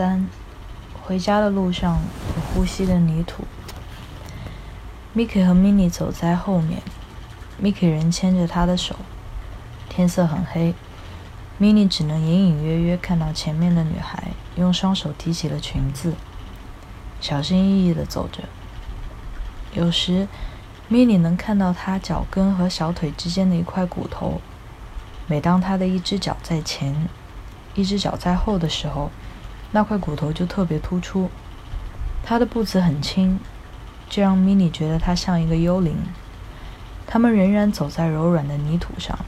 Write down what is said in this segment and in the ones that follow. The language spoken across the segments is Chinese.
三，回家的路上有呼吸的泥土。Miki 和 Mini 走在后面，Miki 人牵着她的手。天色很黑，Mini 只能隐隐约约看到前面的女孩用双手提起了裙子，小心翼翼地走着。有时，Mini 能看到她脚跟和小腿之间的一块骨头。每当她的一只脚在前，一只脚在后的时候，那块骨头就特别突出。她的步子很轻，这让米妮觉得她像一个幽灵。他们仍然走在柔软的泥土上，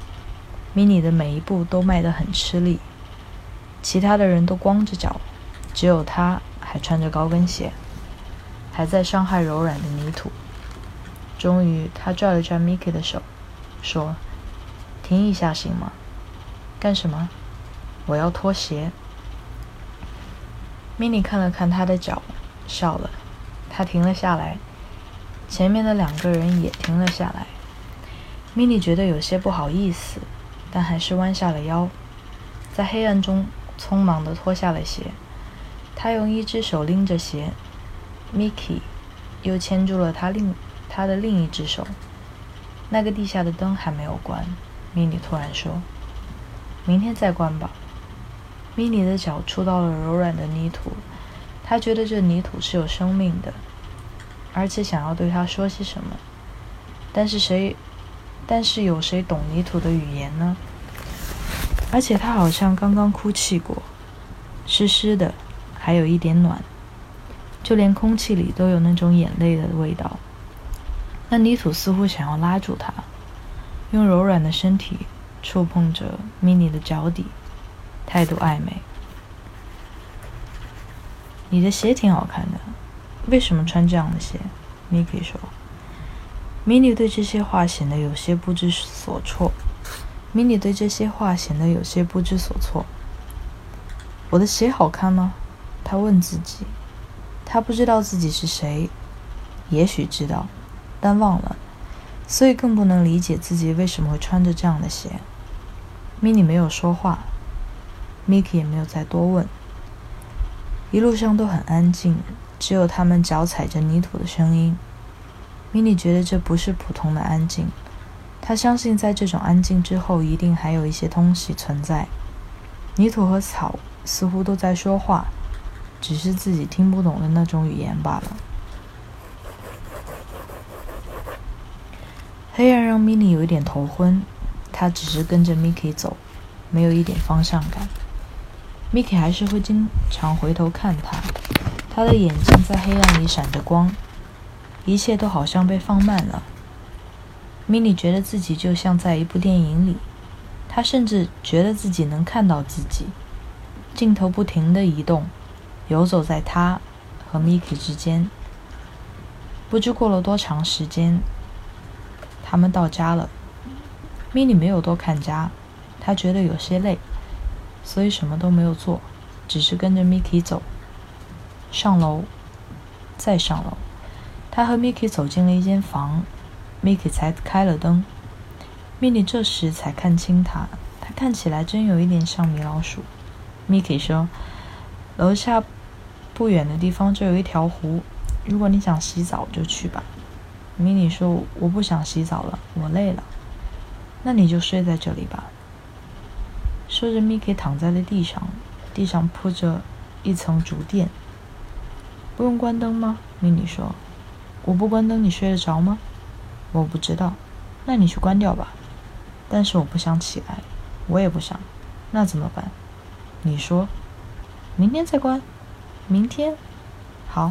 米妮的每一步都迈得很吃力。其他的人都光着脚，只有她还穿着高跟鞋，还在伤害柔软的泥土。终于，她拽了拽 Miki 的手，说：“停一下，行吗？”“干什么？”我要脱鞋。米妮看了看他的脚，笑了。他停了下来，前面的两个人也停了下来。米妮觉得有些不好意思，但还是弯下了腰，在黑暗中匆忙地脱下了鞋。他用一只手拎着鞋，Mickey 又牵住了他另他的另一只手。那个地下的灯还没有关，米妮突然说：“明天再关吧。”米妮的脚触到了柔软的泥土，她觉得这泥土是有生命的，而且想要对它说些什么。但是谁，但是有谁懂泥土的语言呢？而且它好像刚刚哭泣过，湿湿的，还有一点暖，就连空气里都有那种眼泪的味道。那泥土似乎想要拉住它，用柔软的身体触碰着米妮的脚底。态度暧昧。你的鞋挺好看的，为什么穿这样的鞋？？Miki 说。米妮对这些话显得有些不知所措。米妮对这些话显得有些不知所措。我的鞋好看吗？他问自己。他不知道自己是谁，也许知道，但忘了，所以更不能理解自己为什么会穿着这样的鞋。米妮没有说话。Miki 也没有再多问。一路上都很安静，只有他们脚踩着泥土的声音。米妮觉得这不是普通的安静，她相信在这种安静之后，一定还有一些东西存在。泥土和草似乎都在说话，只是自己听不懂的那种语言罢了。黑暗让米妮有一点头昏，她只是跟着 Miki 走，没有一点方向感。Miki 还是会经常回头看他，他的眼睛在黑暗里闪着光，一切都好像被放慢了。米妮觉得自己就像在一部电影里，他甚至觉得自己能看到自己。镜头不停地移动，游走在他和 Miki 之间。不知过了多长时间，他们到家了。米妮没有多看家，他觉得有些累。所以什么都没有做，只是跟着 Miki 走。上楼，再上楼。他和 Miki 走进了一间房，Miki 才开了灯。Mini 这时才看清他，他看起来真有一点像米老鼠。Miki 说：“楼下不远的地方就有一条湖，如果你想洗澡就去吧。”Mini 说：“我不想洗澡了，我累了。”那你就睡在这里吧。说着，Miki 躺在了地上，地上铺着一层竹垫。不用关灯吗？米妮说：“我不关灯，你睡得着吗？”我不知道，那你去关掉吧。但是我不想起来，我也不想。那怎么办？你说，明天再关。明天，好。